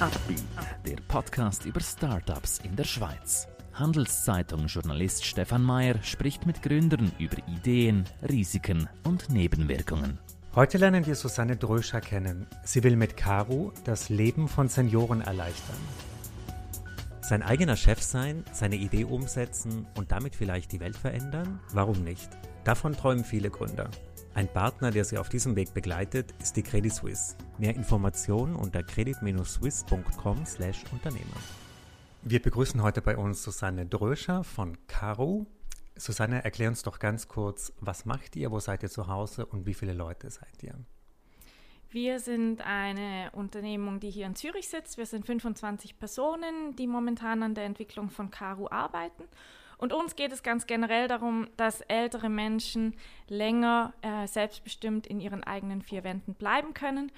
Upbeat, der Podcast über Startups in der Schweiz. Handelszeitung-Journalist Stefan Mayer spricht mit Gründern über Ideen, Risiken und Nebenwirkungen. Heute lernen wir Susanne Dröscher kennen. Sie will mit Caro das Leben von Senioren erleichtern. Sein eigener Chef sein, seine Idee umsetzen und damit vielleicht die Welt verändern? Warum nicht? Davon träumen viele Gründer. Ein Partner, der Sie auf diesem Weg begleitet, ist die Credit Suisse. Mehr Informationen unter credit-suisse.com/Unternehmer. Wir begrüßen heute bei uns Susanne Dröscher von Caro. Susanne, erklär uns doch ganz kurz, was macht ihr, wo seid ihr zu Hause und wie viele Leute seid ihr? Wir sind eine Unternehmung, die hier in Zürich sitzt. Wir sind 25 Personen, die momentan an der Entwicklung von Caro arbeiten. Und uns geht es ganz generell darum, dass ältere Menschen länger äh, selbstbestimmt in ihren eigenen vier Wänden bleiben können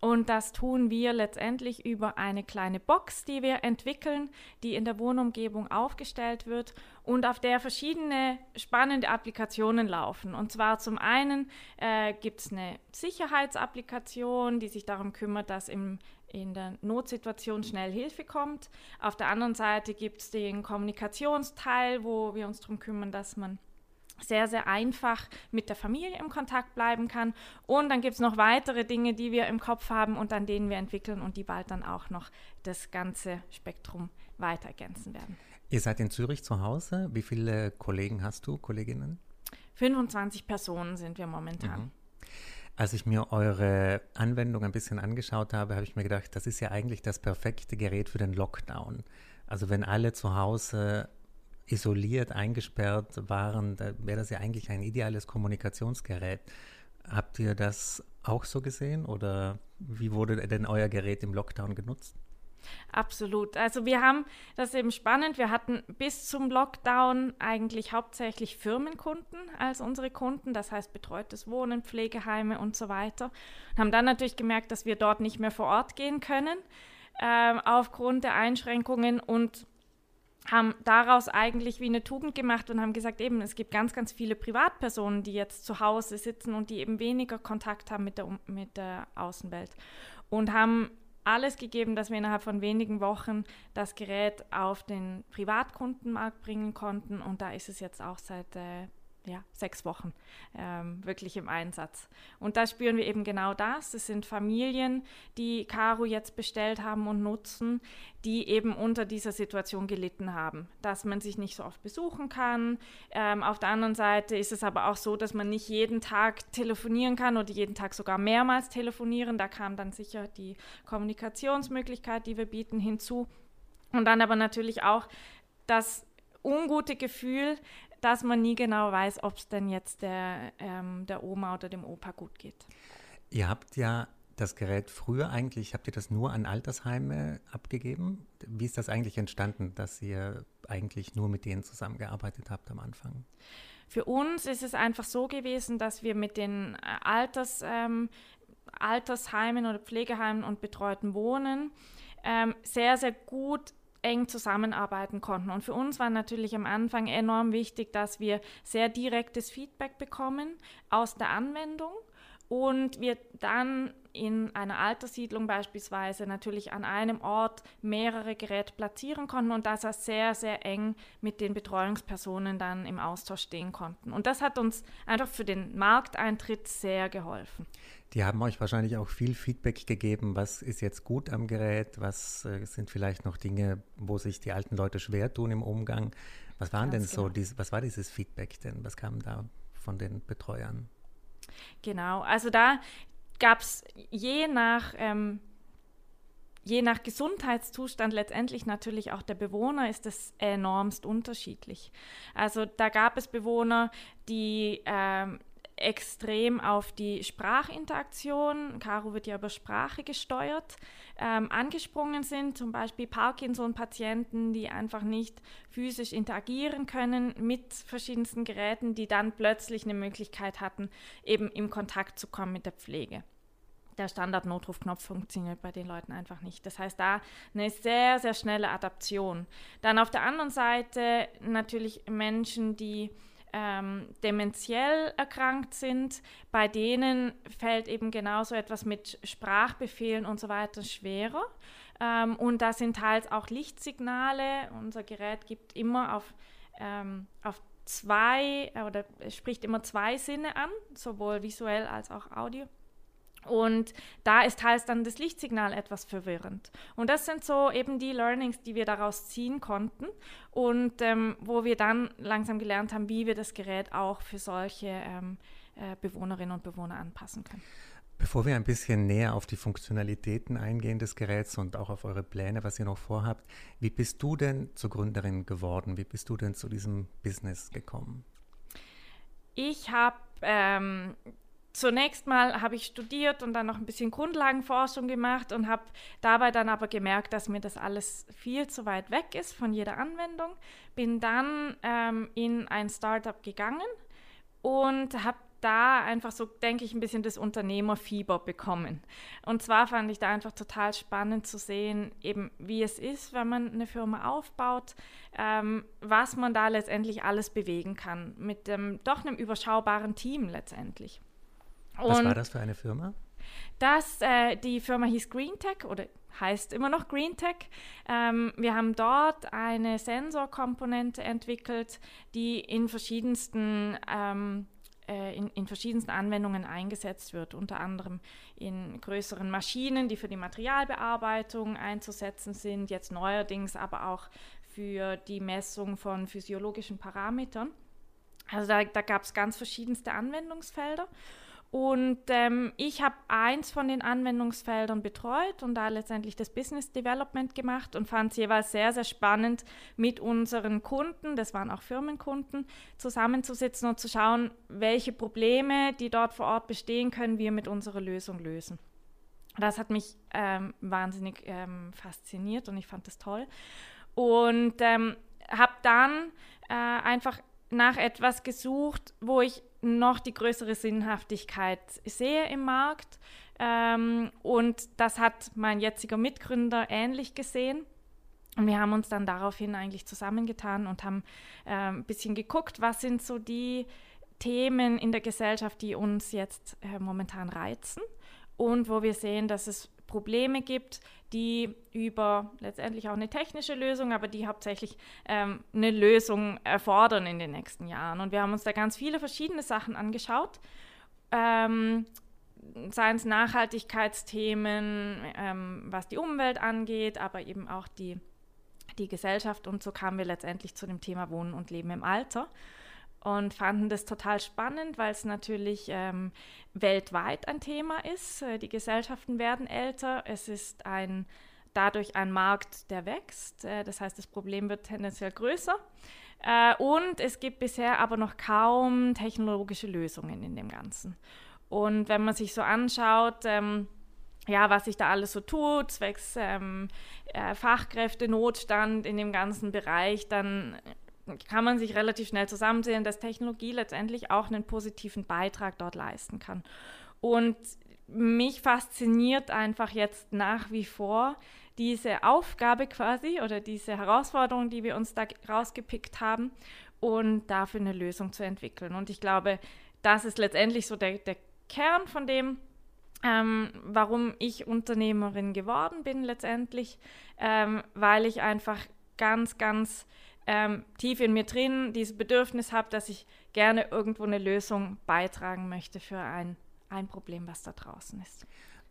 und das tun wir letztendlich über eine kleine Box, die wir entwickeln, die in der Wohnumgebung aufgestellt wird und auf der verschiedene spannende Applikationen laufen. Und zwar zum einen äh, gibt es eine Sicherheitsapplikation, die sich darum kümmert, dass im, in der Notsituation schnell Hilfe kommt. Auf der anderen Seite gibt es den Kommunikationsteil, wo wir uns darum kümmern, dass man sehr, sehr einfach mit der Familie im Kontakt bleiben kann. Und dann gibt es noch weitere Dinge, die wir im Kopf haben und an denen wir entwickeln und die bald dann auch noch das ganze Spektrum weiter ergänzen werden. Ihr seid in Zürich zu Hause. Wie viele Kollegen hast du, Kolleginnen? 25 Personen sind wir momentan. Mhm. Als ich mir eure Anwendung ein bisschen angeschaut habe, habe ich mir gedacht, das ist ja eigentlich das perfekte Gerät für den Lockdown. Also wenn alle zu Hause isoliert, eingesperrt waren, da wäre das ja eigentlich ein ideales Kommunikationsgerät. Habt ihr das auch so gesehen oder wie wurde denn euer Gerät im Lockdown genutzt? Absolut. Also wir haben das eben spannend. Wir hatten bis zum Lockdown eigentlich hauptsächlich Firmenkunden als unsere Kunden, das heißt betreutes Wohnen, Pflegeheime und so weiter. Und haben dann natürlich gemerkt, dass wir dort nicht mehr vor Ort gehen können äh, aufgrund der Einschränkungen und haben daraus eigentlich wie eine Tugend gemacht und haben gesagt, eben, es gibt ganz, ganz viele Privatpersonen, die jetzt zu Hause sitzen und die eben weniger Kontakt haben mit der, mit der Außenwelt. Und haben alles gegeben, dass wir innerhalb von wenigen Wochen das Gerät auf den Privatkundenmarkt bringen konnten. Und da ist es jetzt auch seit äh, ja, sechs Wochen ähm, wirklich im Einsatz. Und da spüren wir eben genau das. Es sind Familien, die Caro jetzt bestellt haben und nutzen, die eben unter dieser Situation gelitten haben, dass man sich nicht so oft besuchen kann. Ähm, auf der anderen Seite ist es aber auch so, dass man nicht jeden Tag telefonieren kann oder jeden Tag sogar mehrmals telefonieren. Da kam dann sicher die Kommunikationsmöglichkeit, die wir bieten, hinzu. Und dann aber natürlich auch das ungute Gefühl, dass man nie genau weiß, ob es denn jetzt der, ähm, der Oma oder dem Opa gut geht. Ihr habt ja das Gerät früher eigentlich, habt ihr das nur an Altersheime abgegeben? Wie ist das eigentlich entstanden, dass ihr eigentlich nur mit denen zusammengearbeitet habt am Anfang? Für uns ist es einfach so gewesen, dass wir mit den äh, Alters, ähm, Altersheimen oder Pflegeheimen und betreuten Wohnen ähm, sehr, sehr gut eng zusammenarbeiten konnten. Und für uns war natürlich am Anfang enorm wichtig, dass wir sehr direktes Feedback bekommen aus der Anwendung und wir dann in einer Alterssiedlung beispielsweise natürlich an einem Ort mehrere Geräte platzieren konnten und dass wir sehr, sehr eng mit den Betreuungspersonen dann im Austausch stehen konnten. Und das hat uns einfach für den Markteintritt sehr geholfen. Die haben euch wahrscheinlich auch viel Feedback gegeben, was ist jetzt gut am Gerät, was äh, sind vielleicht noch Dinge, wo sich die alten Leute schwer tun im Umgang. Was waren Ganz denn genau. so, dies, was war dieses Feedback denn? Was kam da von den Betreuern? Genau, also da gab es je nach ähm, je nach Gesundheitszustand letztendlich natürlich auch der Bewohner ist es enormst unterschiedlich. Also da gab es Bewohner, die ähm, extrem auf die Sprachinteraktion, Caro wird ja über Sprache gesteuert, ähm, angesprungen sind, zum Beispiel Parkinson-Patienten, die einfach nicht physisch interagieren können mit verschiedensten Geräten, die dann plötzlich eine Möglichkeit hatten, eben im Kontakt zu kommen mit der Pflege. Der Standard-Notrufknopf funktioniert bei den Leuten einfach nicht. Das heißt, da eine sehr, sehr schnelle Adaption. Dann auf der anderen Seite natürlich Menschen, die ähm, dementiell erkrankt sind, bei denen fällt eben genauso etwas mit Sprachbefehlen und so weiter schwerer. Ähm, und da sind teils auch Lichtsignale. Unser Gerät gibt immer auf, ähm, auf zwei oder spricht immer zwei Sinne an, sowohl visuell als auch Audio. Und da ist teils dann das Lichtsignal etwas verwirrend. Und das sind so eben die Learnings, die wir daraus ziehen konnten und ähm, wo wir dann langsam gelernt haben, wie wir das Gerät auch für solche ähm, äh, Bewohnerinnen und Bewohner anpassen können. Bevor wir ein bisschen näher auf die Funktionalitäten eingehen des Geräts und auch auf eure Pläne, was ihr noch vorhabt, wie bist du denn zur Gründerin geworden? Wie bist du denn zu diesem Business gekommen? Ich habe ähm, zunächst mal habe ich studiert und dann noch ein bisschen Grundlagenforschung gemacht und habe dabei dann aber gemerkt, dass mir das alles viel zu weit weg ist von jeder Anwendung. Bin dann ähm, in ein Startup gegangen und habe da einfach so, denke ich, ein bisschen das Unternehmerfieber bekommen. Und zwar fand ich da einfach total spannend zu sehen, eben wie es ist, wenn man eine Firma aufbaut, ähm, was man da letztendlich alles bewegen kann, mit dem doch einem überschaubaren Team letztendlich. Was war das für eine Firma? Das, äh, die Firma hieß GreenTech oder heißt immer noch GreenTech. Ähm, wir haben dort eine Sensorkomponente entwickelt, die in verschiedensten ähm, äh, in, in, verschiedensten Anwendungen eingesetzt wird, unter anderem in größeren Maschinen, die für die Materialbearbeitung einzusetzen sind, jetzt neuerdings aber auch für die Messung von physiologischen Parametern. Also da, da gab es ganz verschiedenste Anwendungsfelder. Und ähm, ich habe eins von den Anwendungsfeldern betreut und da letztendlich das Business Development gemacht und fand es jeweils sehr, sehr spannend, mit unseren Kunden, das waren auch Firmenkunden, zusammenzusitzen und zu schauen, welche Probleme, die dort vor Ort bestehen, können wir mit unserer Lösung lösen. Das hat mich ähm, wahnsinnig ähm, fasziniert und ich fand das toll. Und ähm, habe dann äh, einfach nach etwas gesucht, wo ich noch die größere Sinnhaftigkeit sehe im Markt. Ähm, und das hat mein jetziger Mitgründer ähnlich gesehen. Und wir haben uns dann daraufhin eigentlich zusammengetan und haben äh, ein bisschen geguckt, was sind so die Themen in der Gesellschaft, die uns jetzt äh, momentan reizen und wo wir sehen, dass es Probleme gibt, die über letztendlich auch eine technische Lösung, aber die hauptsächlich ähm, eine Lösung erfordern in den nächsten Jahren. Und wir haben uns da ganz viele verschiedene Sachen angeschaut. Ähm, seien es Nachhaltigkeitsthemen, ähm, was die Umwelt angeht, aber eben auch die, die Gesellschaft. Und so kamen wir letztendlich zu dem Thema Wohnen und Leben im Alter und fanden das total spannend, weil es natürlich ähm, weltweit ein Thema ist. Äh, die Gesellschaften werden älter. Es ist ein, dadurch ein Markt, der wächst. Äh, das heißt, das Problem wird tendenziell größer. Äh, und es gibt bisher aber noch kaum technologische Lösungen in dem Ganzen. Und wenn man sich so anschaut, ähm, ja, was sich da alles so tut, zwecks ähm, äh, Fachkräftenotstand in dem ganzen Bereich, dann kann man sich relativ schnell zusammensehen, dass Technologie letztendlich auch einen positiven Beitrag dort leisten kann. Und mich fasziniert einfach jetzt nach wie vor diese Aufgabe quasi oder diese Herausforderung, die wir uns da rausgepickt haben und dafür eine Lösung zu entwickeln. Und ich glaube, das ist letztendlich so der, der Kern von dem, ähm, warum ich Unternehmerin geworden bin letztendlich, ähm, weil ich einfach ganz, ganz ähm, tief in mir drin dieses Bedürfnis habe, dass ich gerne irgendwo eine Lösung beitragen möchte für ein, ein Problem, was da draußen ist.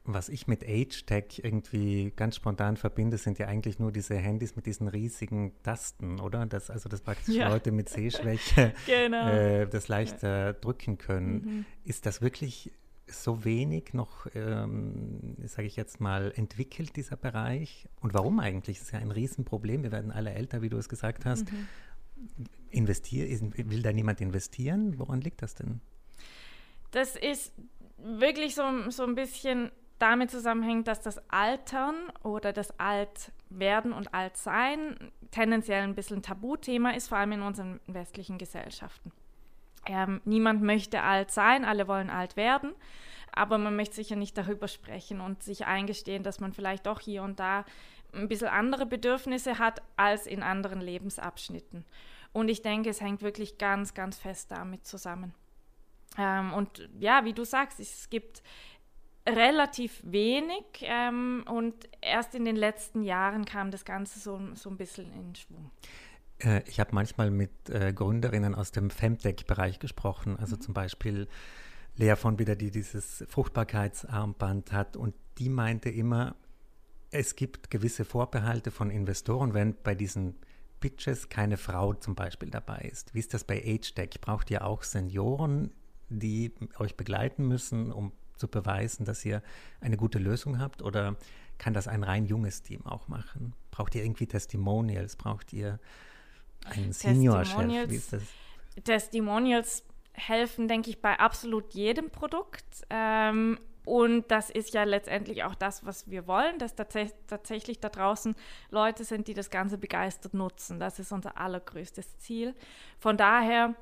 Was ich mit Age-Tech irgendwie ganz spontan verbinde, sind ja eigentlich nur diese Handys mit diesen riesigen Tasten, oder? Das, also, dass praktisch ja. Leute mit Sehschwäche genau. äh, das leichter ja. drücken können. Mhm. Ist das wirklich so wenig noch, ähm, sage ich jetzt mal, entwickelt, dieser Bereich? Und warum eigentlich? Das ist ja ein Riesenproblem. Wir werden alle älter, wie du es gesagt hast. Mhm. Investier, will da niemand investieren? Woran liegt das denn? Das ist wirklich so, so ein bisschen damit zusammenhängt, dass das Altern oder das Altwerden und Altsein tendenziell ein bisschen ein Tabuthema ist, vor allem in unseren westlichen Gesellschaften. Ähm, niemand möchte alt sein, alle wollen alt werden, aber man möchte sicher nicht darüber sprechen und sich eingestehen, dass man vielleicht doch hier und da ein bisschen andere Bedürfnisse hat als in anderen Lebensabschnitten. Und ich denke, es hängt wirklich ganz, ganz fest damit zusammen. Ähm, und ja, wie du sagst, es gibt relativ wenig ähm, und erst in den letzten Jahren kam das Ganze so, so ein bisschen in Schwung. Äh, ich habe manchmal mit äh, Gründerinnen aus dem Femtech-Bereich gesprochen, also mhm. zum Beispiel Lea von wieder, die dieses Fruchtbarkeitsarmband hat und die meinte immer, es gibt gewisse Vorbehalte von Investoren, wenn bei diesen Pitches keine Frau zum Beispiel dabei ist. Wie ist das bei AgeTech? Braucht ihr auch Senioren, die euch begleiten müssen, um zu beweisen, dass ihr eine gute Lösung habt? Oder kann das ein rein junges Team auch machen? Braucht ihr irgendwie Testimonials? Braucht ihr einen Senior-Chef? Wie ist das? Testimonials helfen, denke ich, bei absolut jedem Produkt. Ähm, und das ist ja letztendlich auch das, was wir wollen, dass tats tatsächlich da draußen Leute sind, die das Ganze begeistert nutzen. Das ist unser allergrößtes Ziel. Von daher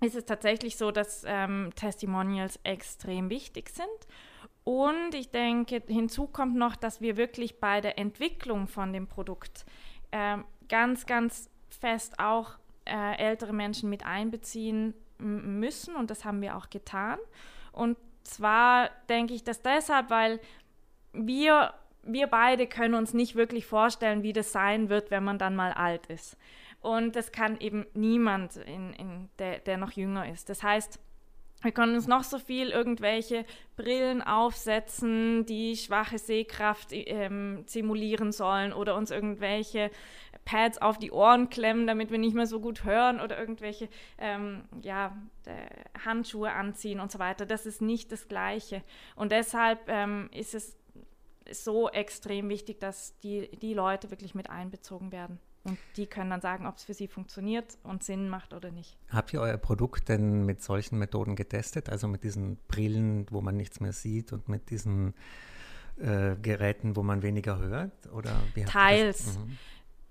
ist es tatsächlich so, dass ähm, Testimonials extrem wichtig sind. Und ich denke, hinzu kommt noch, dass wir wirklich bei der Entwicklung von dem Produkt äh, ganz, ganz fest auch äh, ältere Menschen mit einbeziehen müssen. Und das haben wir auch getan. Und zwar denke ich das deshalb, weil wir, wir beide können uns nicht wirklich vorstellen, wie das sein wird, wenn man dann mal alt ist. Und das kann eben niemand, in, in der, der noch jünger ist. Das heißt, wir können uns noch so viel irgendwelche Brillen aufsetzen, die schwache Sehkraft ähm, simulieren sollen oder uns irgendwelche Pads auf die Ohren klemmen, damit wir nicht mehr so gut hören oder irgendwelche ähm, ja, äh, Handschuhe anziehen und so weiter. Das ist nicht das Gleiche. Und deshalb ähm, ist es so extrem wichtig, dass die, die Leute wirklich mit einbezogen werden. Und die können dann sagen, ob es für sie funktioniert und Sinn macht oder nicht. Habt ihr euer Produkt denn mit solchen Methoden getestet? Also mit diesen Brillen, wo man nichts mehr sieht und mit diesen äh, Geräten, wo man weniger hört? Oder Teils. Mhm.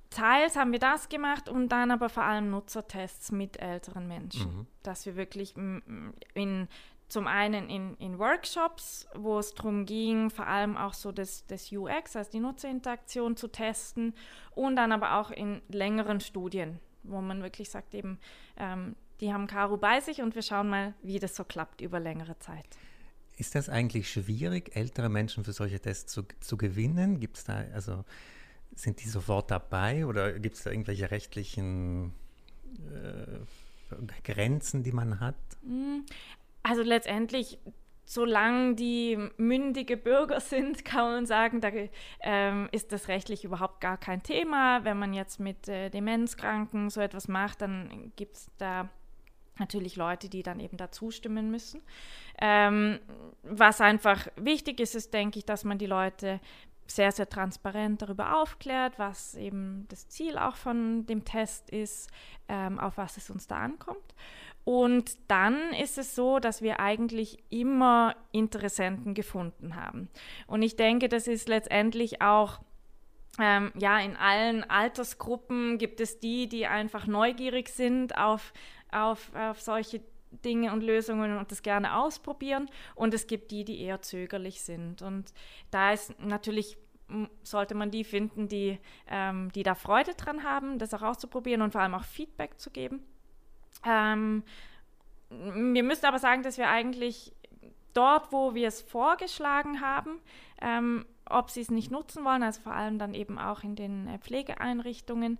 Teils haben wir das gemacht und dann aber vor allem Nutzertests mit älteren Menschen, mhm. dass wir wirklich in zum einen in, in Workshops, wo es darum ging, vor allem auch so das, das UX, also die Nutzerinteraktion zu testen und dann aber auch in längeren Studien, wo man wirklich sagt, eben, ähm, die haben Karo bei sich und wir schauen mal, wie das so klappt über längere Zeit. Ist das eigentlich schwierig, ältere Menschen für solche Tests zu, zu gewinnen? Gibt es da, also sind die sofort dabei oder gibt es da irgendwelche rechtlichen äh, Grenzen, die man hat? Also letztendlich, solange die mündige Bürger sind, kann man sagen, da ähm, ist das rechtlich überhaupt gar kein Thema. Wenn man jetzt mit äh, Demenzkranken so etwas macht, dann gibt es da natürlich Leute, die dann eben da zustimmen müssen. Ähm, was einfach wichtig ist, ist, denke ich, dass man die Leute sehr, sehr transparent darüber aufklärt, was eben das Ziel auch von dem Test ist, ähm, auf was es uns da ankommt. Und dann ist es so, dass wir eigentlich immer Interessenten gefunden haben. Und ich denke, das ist letztendlich auch ähm, ja, in allen Altersgruppen gibt es die, die einfach neugierig sind auf, auf, auf solche Dinge und Lösungen und das gerne ausprobieren. Und es gibt die, die eher zögerlich sind. Und da ist natürlich, sollte man die finden, die, ähm, die da Freude dran haben, das auch auszuprobieren und vor allem auch Feedback zu geben. Ähm, wir müssen aber sagen, dass wir eigentlich dort, wo wir es vorgeschlagen haben, ähm, ob sie es nicht nutzen wollen, also vor allem dann eben auch in den äh, Pflegeeinrichtungen,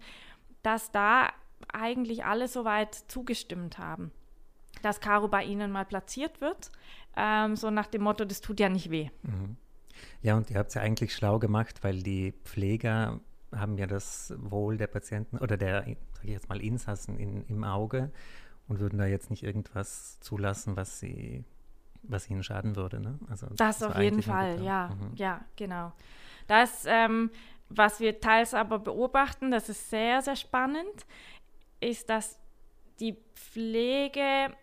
dass da eigentlich alle soweit zugestimmt haben, dass Caro bei ihnen mal platziert wird, ähm, so nach dem Motto, das tut ja nicht weh. Mhm. Ja, und ihr habt es ja eigentlich schlau gemacht, weil die Pfleger haben ja das Wohl der Patienten oder der, sage ich jetzt mal, Insassen in, im Auge und würden da jetzt nicht irgendwas zulassen, was sie, was ihnen schaden würde. Ne? Also das, das auf jeden Fall, ja, mhm. ja, genau. Das, ähm, was wir teils aber beobachten, das ist sehr, sehr spannend, ist, dass die Pflege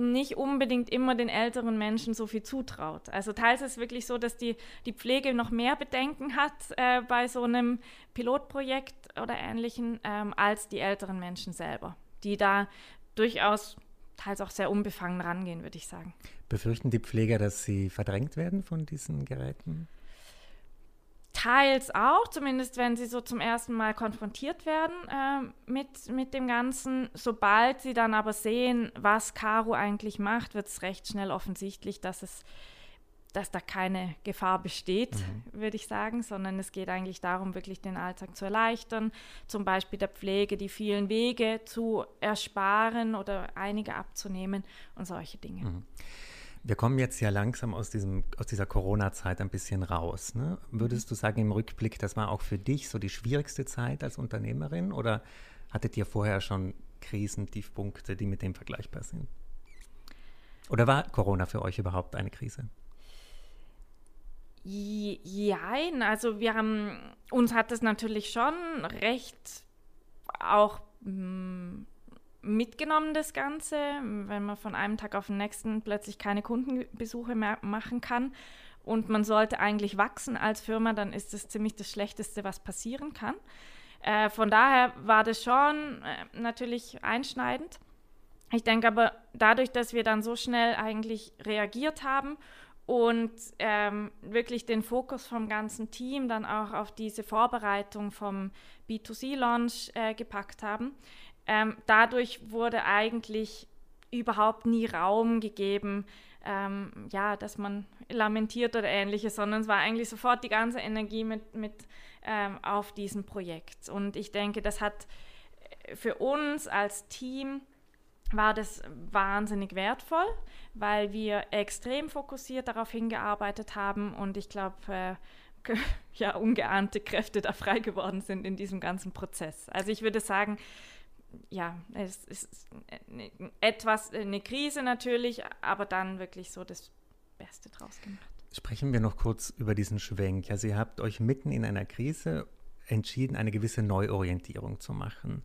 nicht unbedingt immer den älteren Menschen so viel zutraut. Also teils ist es wirklich so, dass die, die Pflege noch mehr Bedenken hat äh, bei so einem Pilotprojekt oder ähnlichen ähm, als die älteren Menschen selber, die da durchaus teils auch sehr unbefangen rangehen, würde ich sagen. Befürchten die Pfleger, dass sie verdrängt werden von diesen Geräten? Teils auch, zumindest wenn sie so zum ersten Mal konfrontiert werden äh, mit, mit dem Ganzen. Sobald sie dann aber sehen, was Caro eigentlich macht, wird es recht schnell offensichtlich, dass es dass da keine Gefahr besteht, mhm. würde ich sagen, sondern es geht eigentlich darum, wirklich den Alltag zu erleichtern, zum Beispiel der Pflege die vielen Wege zu ersparen oder einige abzunehmen und solche Dinge. Mhm. Wir kommen jetzt ja langsam aus, diesem, aus dieser Corona-Zeit ein bisschen raus. Ne? Würdest du sagen, im Rückblick, das war auch für dich so die schwierigste Zeit als Unternehmerin oder hattet ihr vorher schon Krisen, Tiefpunkte, die mit dem vergleichbar sind? Oder war Corona für euch überhaupt eine Krise? Jein, also wir haben, uns hat es natürlich schon recht auch mm, mitgenommen, das Ganze, wenn man von einem Tag auf den nächsten plötzlich keine Kundenbesuche mehr machen kann und man sollte eigentlich wachsen als Firma, dann ist das ziemlich das Schlechteste, was passieren kann. Äh, von daher war das schon äh, natürlich einschneidend. Ich denke aber, dadurch, dass wir dann so schnell eigentlich reagiert haben und ähm, wirklich den Fokus vom ganzen Team dann auch auf diese Vorbereitung vom B2C-Launch äh, gepackt haben. Ähm, dadurch wurde eigentlich überhaupt nie Raum gegeben, ähm, ja, dass man lamentiert oder ähnliches, sondern es war eigentlich sofort die ganze Energie mit, mit ähm, auf diesem Projekt. Und ich denke, das hat für uns als Team war das wahnsinnig wertvoll, weil wir extrem fokussiert darauf hingearbeitet haben und ich glaube, äh, ja, ungeahnte Kräfte da frei geworden sind in diesem ganzen Prozess. Also ich würde sagen, ja, es ist etwas eine Krise natürlich, aber dann wirklich so das Beste draus gemacht. Sprechen wir noch kurz über diesen Schwenk. Also ihr habt euch mitten in einer Krise entschieden, eine gewisse Neuorientierung zu machen.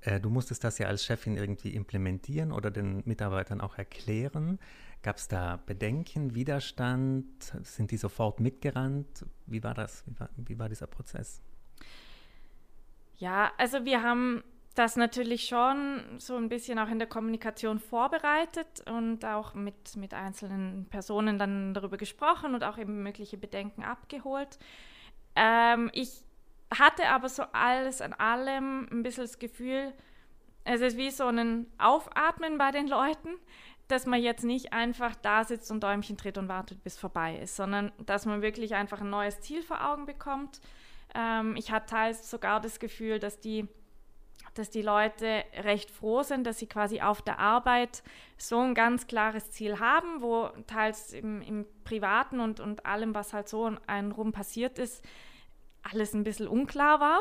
Äh, du musstest das ja als Chefin irgendwie implementieren oder den Mitarbeitern auch erklären. Gab es da Bedenken, Widerstand? Sind die sofort mitgerannt? Wie war das? Wie war, wie war dieser Prozess? Ja, also wir haben das natürlich schon so ein bisschen auch in der Kommunikation vorbereitet und auch mit, mit einzelnen Personen dann darüber gesprochen und auch eben mögliche Bedenken abgeholt. Ähm, ich hatte aber so alles an allem ein bisschen das Gefühl, es ist wie so ein Aufatmen bei den Leuten, dass man jetzt nicht einfach da sitzt und Däumchen dreht und wartet, bis vorbei ist, sondern dass man wirklich einfach ein neues Ziel vor Augen bekommt. Ähm, ich hatte teils sogar das Gefühl, dass die, dass die Leute recht froh sind, dass sie quasi auf der Arbeit so ein ganz klares Ziel haben, wo teils im, im Privaten und, und allem, was halt so einen rum passiert ist, alles ein bisschen unklar war.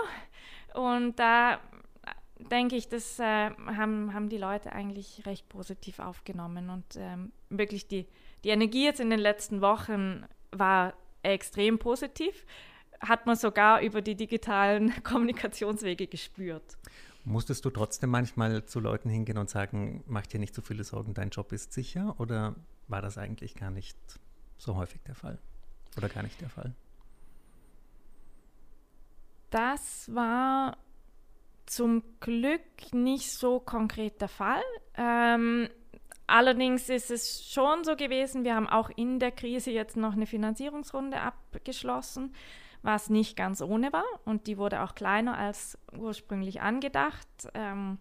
Und da denke ich, das äh, haben, haben die Leute eigentlich recht positiv aufgenommen. Und ähm, wirklich die, die Energie jetzt in den letzten Wochen war extrem positiv. Hat man sogar über die digitalen Kommunikationswege gespürt. Musstest du trotzdem manchmal zu Leuten hingehen und sagen, mach dir nicht so viele Sorgen, dein Job ist sicher? Oder war das eigentlich gar nicht so häufig der Fall? Oder gar nicht der Fall? Das war zum Glück nicht so konkret der Fall. Ähm, allerdings ist es schon so gewesen, wir haben auch in der Krise jetzt noch eine Finanzierungsrunde abgeschlossen, was nicht ganz ohne war und die wurde auch kleiner als ursprünglich angedacht. Ähm,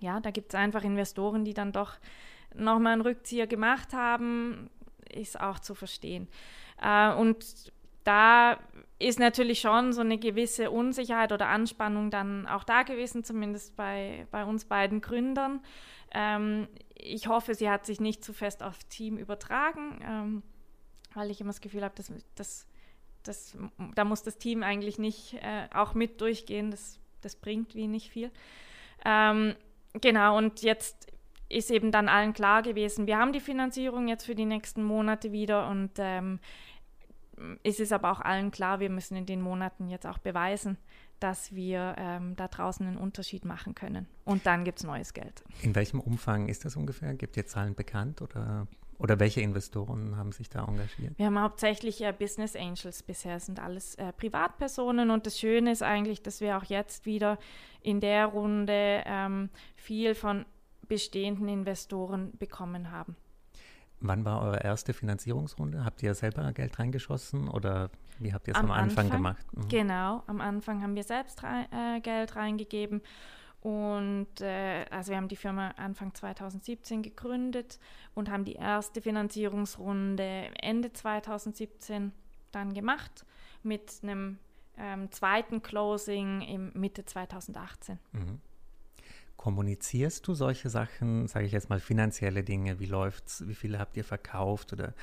ja, da gibt es einfach Investoren, die dann doch nochmal einen Rückzieher gemacht haben, ist auch zu verstehen. Äh, und da ist natürlich schon so eine gewisse Unsicherheit oder Anspannung dann auch da gewesen, zumindest bei, bei uns beiden Gründern. Ähm, ich hoffe, sie hat sich nicht zu fest aufs Team übertragen, ähm, weil ich immer das Gefühl habe, dass, dass, dass, da muss das Team eigentlich nicht äh, auch mit durchgehen. Das, das bringt wie nicht viel. Ähm, genau, und jetzt ist eben dann allen klar gewesen, wir haben die Finanzierung jetzt für die nächsten Monate wieder und ähm, ist es aber auch allen klar, wir müssen in den Monaten jetzt auch beweisen, dass wir ähm, da draußen einen Unterschied machen können. Und dann gibt es neues Geld. In welchem Umfang ist das ungefähr? Gibt ihr Zahlen bekannt oder, oder welche Investoren haben sich da engagiert? Wir haben hauptsächlich äh, Business Angels bisher, sind alles äh, Privatpersonen. Und das Schöne ist eigentlich, dass wir auch jetzt wieder in der Runde ähm, viel von bestehenden Investoren bekommen haben. Wann war eure erste Finanzierungsrunde? Habt ihr selber Geld reingeschossen oder wie habt ihr es am, am Anfang, Anfang, gemacht? Mhm. Genau, am Anfang haben wir selbst rein, äh, Geld reingegeben Und äh, also wir haben die Firma Anfang 2017 gegründet und haben die erste Finanzierungsrunde Ende 2017 dann gemacht mit einem ähm, zweiten Closing im Mitte 2018. Mhm. Kommunizierst du solche Sachen, sage ich jetzt mal finanzielle Dinge, wie läuft's, wie viel habt ihr verkauft oder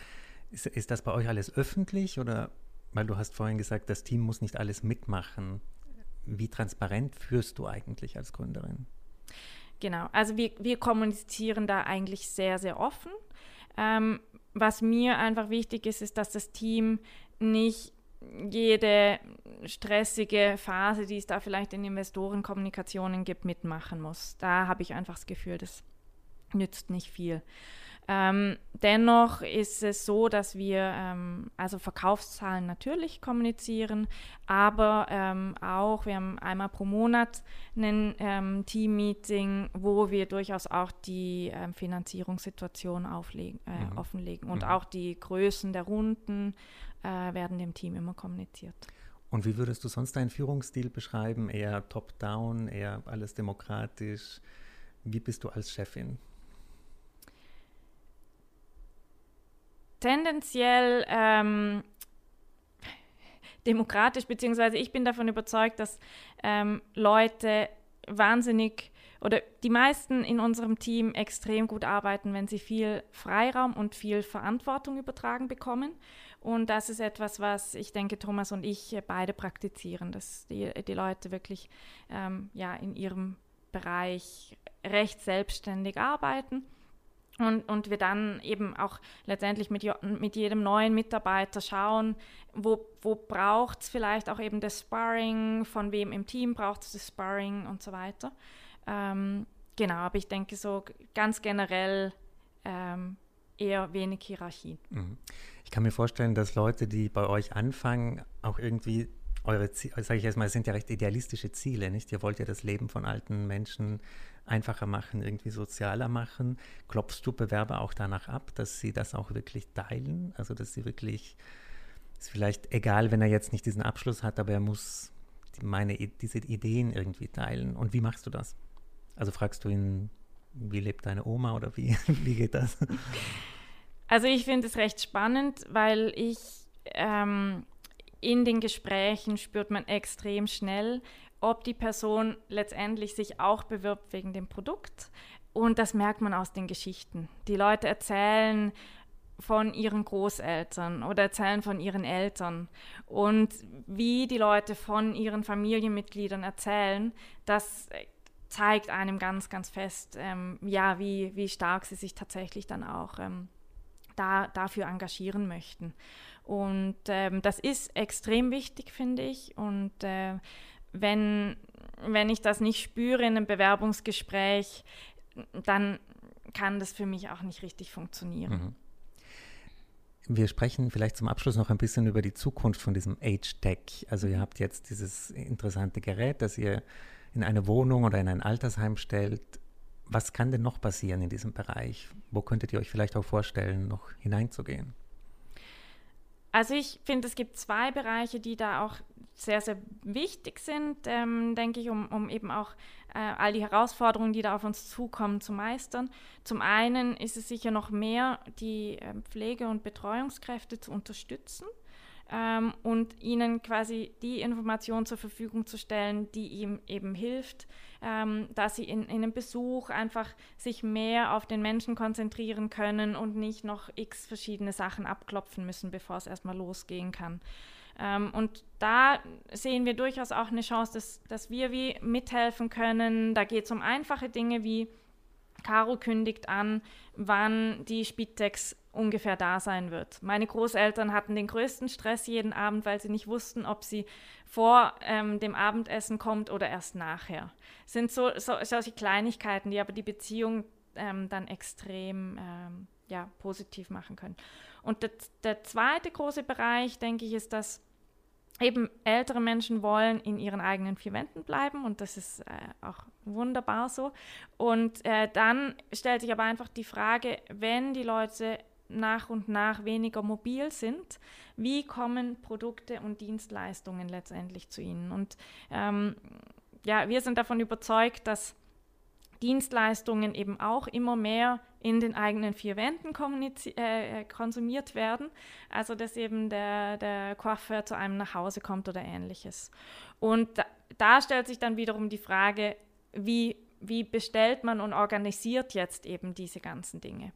ist, ist das bei euch alles öffentlich oder weil du hast vorhin gesagt, das Team muss nicht alles mitmachen. Wie transparent führst du eigentlich als Gründerin? Genau, also wir, wir kommunizieren da eigentlich sehr, sehr offen. Ähm, was mir einfach wichtig ist, ist, dass das Team nicht jede stressige Phase, die es da vielleicht in Investorenkommunikationen gibt, mitmachen muss. Da habe ich einfach das Gefühl, das nützt nicht viel. Ähm, dennoch ist es so, dass wir ähm, also Verkaufszahlen natürlich kommunizieren, aber ähm, auch, wir haben einmal pro Monat ein ähm, Team-Meeting, wo wir durchaus auch die ähm, Finanzierungssituation auflegen, äh, mhm. offenlegen und mhm. auch die Größen der Runden äh, werden dem Team immer kommuniziert. Und wie würdest du sonst deinen Führungsstil beschreiben? Eher top-down, eher alles demokratisch? Wie bist du als Chefin? Tendenziell ähm, demokratisch, beziehungsweise ich bin davon überzeugt, dass ähm, Leute wahnsinnig oder die meisten in unserem Team extrem gut arbeiten, wenn sie viel Freiraum und viel Verantwortung übertragen bekommen. Und das ist etwas, was ich denke, Thomas und ich beide praktizieren, dass die, die Leute wirklich ähm, ja, in ihrem Bereich recht selbstständig arbeiten und, und wir dann eben auch letztendlich mit, mit jedem neuen Mitarbeiter schauen, wo, wo braucht es vielleicht auch eben das Sparring, von wem im Team braucht es das Sparring und so weiter. Ähm, genau, aber ich denke so ganz generell ähm, eher wenig Hierarchie. Mhm. Ich kann mir vorstellen, dass Leute, die bei euch anfangen, auch irgendwie eure Ziele, sage ich erstmal, sind ja recht idealistische Ziele, nicht? Ihr wollt ja das Leben von alten Menschen einfacher machen, irgendwie sozialer machen. Klopfst du Bewerber auch danach ab, dass sie das auch wirklich teilen? Also, dass sie wirklich, ist vielleicht egal, wenn er jetzt nicht diesen Abschluss hat, aber er muss meine, diese Ideen irgendwie teilen. Und wie machst du das? Also fragst du ihn, wie lebt deine Oma oder wie, wie geht das? Also ich finde es recht spannend, weil ich ähm, in den Gesprächen spürt man extrem schnell, ob die Person letztendlich sich auch bewirbt wegen dem Produkt. Und das merkt man aus den Geschichten. Die Leute erzählen von ihren Großeltern oder erzählen von ihren Eltern. Und wie die Leute von ihren Familienmitgliedern erzählen, das zeigt einem ganz, ganz fest, ähm, ja, wie, wie stark sie sich tatsächlich dann auch ähm, da, dafür engagieren möchten. Und ähm, das ist extrem wichtig, finde ich. Und äh, wenn, wenn ich das nicht spüre in einem Bewerbungsgespräch, dann kann das für mich auch nicht richtig funktionieren. Mhm. Wir sprechen vielleicht zum Abschluss noch ein bisschen über die Zukunft von diesem Age-Tech. Also ihr habt jetzt dieses interessante Gerät, das ihr in eine Wohnung oder in ein Altersheim stellt. Was kann denn noch passieren in diesem Bereich? Wo könntet ihr euch vielleicht auch vorstellen, noch hineinzugehen? Also ich finde, es gibt zwei Bereiche, die da auch sehr, sehr wichtig sind, ähm, denke ich, um, um eben auch äh, all die Herausforderungen, die da auf uns zukommen, zu meistern. Zum einen ist es sicher noch mehr, die äh, Pflege- und Betreuungskräfte zu unterstützen ähm, und ihnen quasi die Information zur Verfügung zu stellen, die ihm eben hilft, ähm, dass sie in, in einem Besuch einfach sich mehr auf den Menschen konzentrieren können und nicht noch x verschiedene Sachen abklopfen müssen, bevor es erstmal losgehen kann. Ähm, und da sehen wir durchaus auch eine Chance, dass, dass wir wie mithelfen können. Da geht es um einfache Dinge wie Caro kündigt an, wann die Spitex ungefähr da sein wird. Meine Großeltern hatten den größten Stress jeden Abend, weil sie nicht wussten, ob sie vor ähm, dem Abendessen kommt oder erst nachher. Es sind so, so, solche Kleinigkeiten, die aber die Beziehung ähm, dann extrem ähm, ja, positiv machen können. Und der, der zweite große Bereich, denke ich, ist, dass eben ältere Menschen wollen in ihren eigenen vier Wänden bleiben und das ist äh, auch wunderbar so. Und äh, dann stellt sich aber einfach die Frage, wenn die Leute nach und nach weniger mobil sind, wie kommen Produkte und Dienstleistungen letztendlich zu ihnen? Und ähm, ja, wir sind davon überzeugt, dass Dienstleistungen eben auch immer mehr in den eigenen vier Wänden äh, äh, konsumiert werden. Also dass eben der, der Coiffeur zu einem nach Hause kommt oder ähnliches. Und da, da stellt sich dann wiederum die Frage, wie wie bestellt man und organisiert jetzt eben diese ganzen Dinge.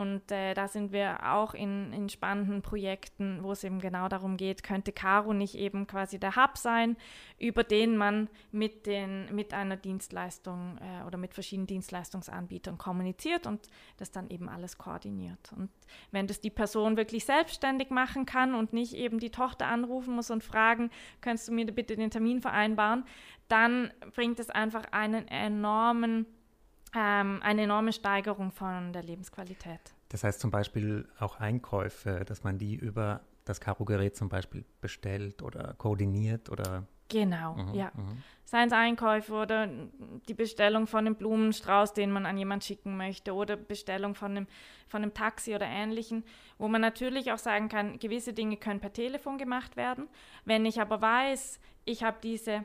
Und äh, da sind wir auch in, in spannenden Projekten, wo es eben genau darum geht, könnte Caro nicht eben quasi der Hub sein, über den man mit, den, mit einer Dienstleistung äh, oder mit verschiedenen Dienstleistungsanbietern kommuniziert und das dann eben alles koordiniert. Und wenn das die Person wirklich selbstständig machen kann und nicht eben die Tochter anrufen muss und fragen, könntest du mir bitte den Termin vereinbaren, dann bringt es einfach einen enormen, ähm, eine enorme Steigerung von der Lebensqualität. Das heißt zum Beispiel auch Einkäufe, dass man die über das Karo-Gerät zum Beispiel bestellt oder koordiniert oder Genau, mhm, ja. Mhm. Seien es Einkäufe oder die Bestellung von einem Blumenstrauß, den man an jemanden schicken möchte, oder Bestellung von einem, von einem Taxi oder ähnlichen, wo man natürlich auch sagen kann, gewisse Dinge können per Telefon gemacht werden. Wenn ich aber weiß, ich habe diese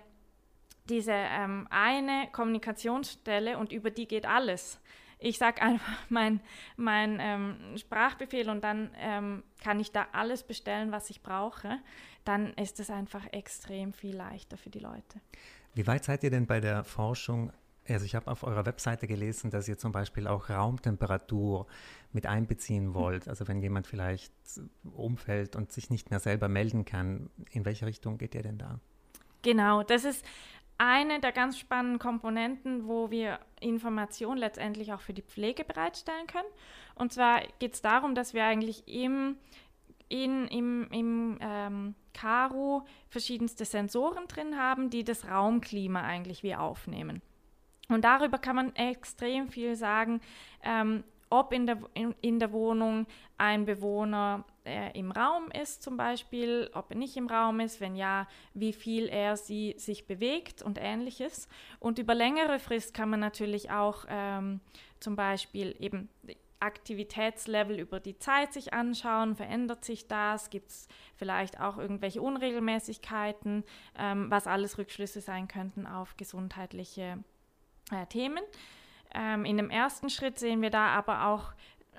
diese ähm, eine Kommunikationsstelle und über die geht alles. Ich sage einfach mein, mein ähm, Sprachbefehl und dann ähm, kann ich da alles bestellen, was ich brauche. Dann ist es einfach extrem viel leichter für die Leute. Wie weit seid ihr denn bei der Forschung? Also ich habe auf eurer Webseite gelesen, dass ihr zum Beispiel auch Raumtemperatur mit einbeziehen wollt. Also wenn jemand vielleicht umfällt und sich nicht mehr selber melden kann, in welche Richtung geht ihr denn da? Genau, das ist eine der ganz spannenden Komponenten, wo wir Informationen letztendlich auch für die Pflege bereitstellen können. Und zwar geht es darum, dass wir eigentlich im, in, im, im ähm, Karo verschiedenste Sensoren drin haben, die das Raumklima eigentlich wie aufnehmen. Und darüber kann man extrem viel sagen, ähm, ob in der, in, in der Wohnung ein Bewohner äh, im Raum ist zum Beispiel, ob er nicht im Raum ist, wenn ja, wie viel er sie sich bewegt und ähnliches. Und über längere Frist kann man natürlich auch ähm, zum Beispiel eben Aktivitätslevel über die Zeit sich anschauen, verändert sich das, gibt es vielleicht auch irgendwelche Unregelmäßigkeiten, ähm, was alles Rückschlüsse sein könnten auf gesundheitliche äh, Themen. Ähm, in dem ersten Schritt sehen wir da aber auch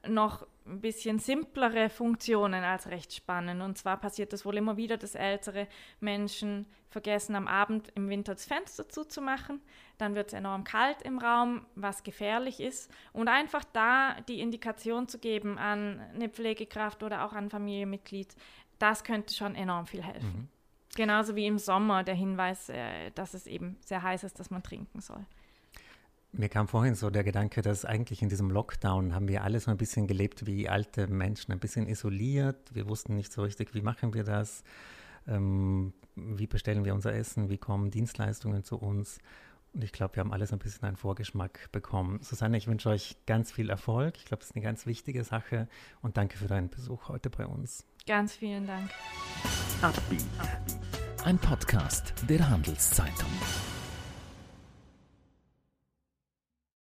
noch ein bisschen simplere Funktionen als recht spannend. Und zwar passiert es wohl immer wieder, dass ältere Menschen vergessen, am Abend im Winter das Fenster zuzumachen. Dann wird es enorm kalt im Raum, was gefährlich ist. Und einfach da die Indikation zu geben an eine Pflegekraft oder auch an ein Familienmitglied, das könnte schon enorm viel helfen. Mhm. Genauso wie im Sommer der Hinweis, äh, dass es eben sehr heiß ist, dass man trinken soll. Mir kam vorhin so der Gedanke, dass eigentlich in diesem Lockdown haben wir alle so ein bisschen gelebt wie alte Menschen, ein bisschen isoliert. Wir wussten nicht so richtig, wie machen wir das, ähm, wie bestellen wir unser Essen, wie kommen Dienstleistungen zu uns. Und ich glaube, wir haben alle so ein bisschen einen Vorgeschmack bekommen. Susanne, ich wünsche euch ganz viel Erfolg. Ich glaube, das ist eine ganz wichtige Sache. Und danke für deinen Besuch heute bei uns. Ganz vielen Dank. Ein Podcast der Handelszeitung.